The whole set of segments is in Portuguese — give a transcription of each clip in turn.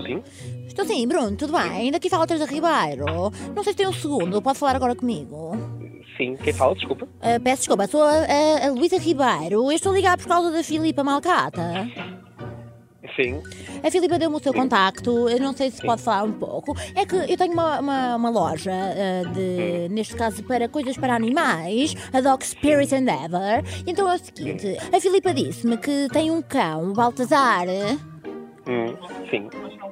Estou sim? Estou sim, Bruno, tudo bem? Daqui fala a Teresa Ribeiro. Não sei se tem um segundo, pode falar agora comigo. Sim, quem fala? Desculpa. Ah, peço desculpa, sou a, a, a Luísa Ribeiro. Eu estou a ligar por causa da Filipa Malcata. Sim. A Filipa deu-me o seu contacto, eu não sei se pode falar um pouco. É que eu tenho uma, uma, uma loja ah, de, neste caso, para coisas para animais, a Dog Spirit Endeavor. Então é o seguinte, a Filipa disse-me que tem um cão, o Baltazar. Hum, sim.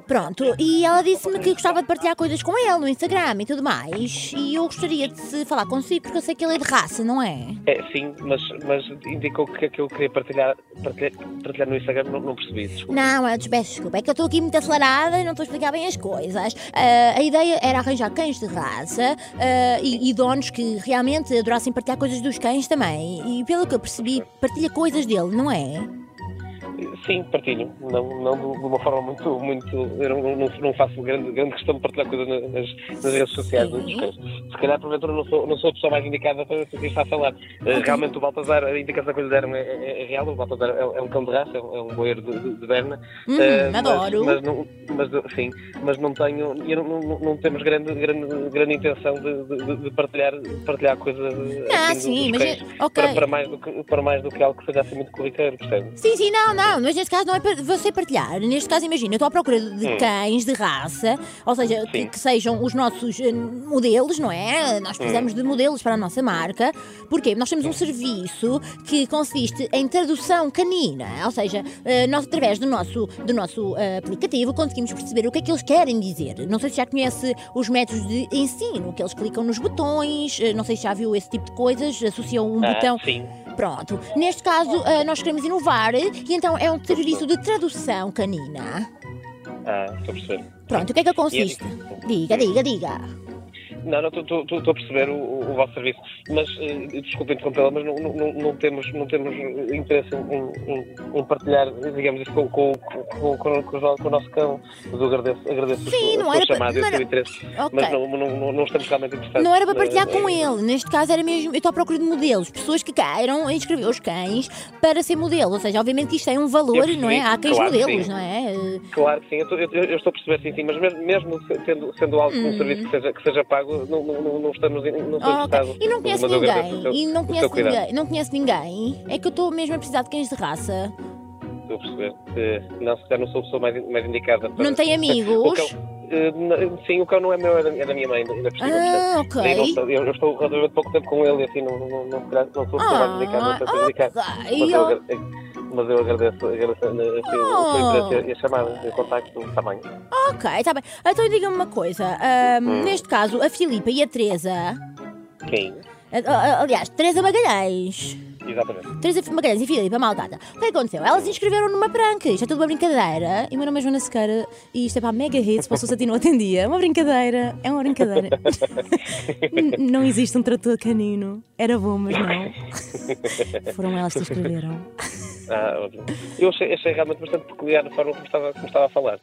Pronto, e ela disse-me que gostava de partilhar coisas com ele no Instagram e tudo mais. E eu gostaria de se falar consigo porque eu sei que ele é de raça, não é? É, sim, mas, mas indicou que aquilo que eu queria partilhar, partilhar, partilhar no Instagram não, não percebi. Desculpa. Não, eu te peço desculpa, é que eu estou aqui muito acelerada e não estou a explicar bem as coisas. Ah, a ideia era arranjar cães de raça ah, e, e donos que realmente adorassem partilhar coisas dos cães também. E pelo que eu percebi, partilha coisas dele, não é? Sim, partilho. Não, não de uma forma muito. muito eu não, não, não faço grande, grande questão de partilhar coisas na- nas, nas redes sociais. Se calhar, porventura, não sou, não sou a pessoa mais indicada para para quem está a falar. Eh, Realmente, o Baltazar, a indicação que lhe deram é, é- é real. O Baltazar é, é um cão de raça, é um, é boeiro de, de, de Berna. Hum, mas- adoro. Mas, não, mas, sim, mas não tenho. e não, não, não temos grande, grande, grande intenção de, de, de partilhar, partilhar coisas. Ah, assim, sim, mas é- ok. para, para, mais do que, para mais do que algo que seja assim muito corriqueiro, percebe? Sim, sim, não, não, mas neste caso não é para você partilhar. Neste caso, imagina, eu estou à procura de Hum. cães de raça, ou seja, que, que sejam os nossos eh, modelos, não é? Nós precisamos de modelos para a nossa marca. Porquê? Nós temos um serviço que consiste em tradução canina, ou seja, eh, nós através do nosso, do nosso eh, aplicativo conseguimos perceber o que é que eles querem dizer. Não sei se já conhece os métodos de ensino, que eles clicam nos botões, não sei se já viu esse tipo de coisas, associam um Ah, botão. sim. Pronto, neste caso ah, nós queremos inovar e então é um serviço de tradução canina. Ah, estou a perceber. Pronto, o que é que consiste? Diga, diga, diga. Não, não, estou- a perceber o, o- o vosso serviço, mas eh, desculpe interrompê-la, mas não, não, não, não temos, não temos eh, interesse em, em- em partilhar, digamos isso, com, com, com, com, o o nosso cão. Mas eu agradeço, agradeço Sim, a não era para- chamada e não o seu interesse, Ok. mas não, não, não, não estamos realmente interessados. Não era para partilhar Eh, com ele, neste caso era mesmo. Eu estou à procura de modelos, pessoas que queiram inscrever os cães para ser modelo. Ou seja, obviamente que isto tem um valor, percebi, não é? Há cães claro modelos, não é? Eh, Claro que sim, eu, estou- eu- eu estou a perceber, sim, sim, mas mesmo, mesmo sendo, sendo algo, um Hum. serviço que seja, que seja pago, não, não, não, não estamos não estou Ah, ok. interessado. E não conhece ninguém? seu- E não conhece ninguém? Não conhece ninguém? É que eu estou mesmo a precisar de cães de raça. Estou a perceber. Eh, não, se calhar não sou a pessoa mais, mais indicada para. Não tem amigos? n- sim, o cão não é meu, é da, é da minha mãe, ainda por. Ah? Sim, não ok. eu, eu estou relativamente pouco tempo com ele e assim não, não, não, calhar não sou a pessoa mais indicada Ah, para ser indicada. ok. Mas eu, agra- mas eu agradeço, agradeço o Oh. seu interesse e a chamada, o contacto também. Ok, está bem. Então diga-me uma coisa. Hum. Neste caso, a Filipa e a Teresa. Quem? Aliás, Teresa Magalhães. Exatamente. Teresa Magalhães e Filipa Malgata. O que é que aconteceu? Elas se inscreveram numa pranca. Isto é tudo uma brincadeira. E o meu nome é Joana Sequeira. E isto é para a Mega Hits. Para o não atendia. É uma brincadeira. É uma brincadeira. Não existe um trator canino. Era bom, mas não. Foram elas que se inscreveram. Ah, ótimo. Eu achei, achei realmente bastante peculiar a forma como estava, como estava a falar.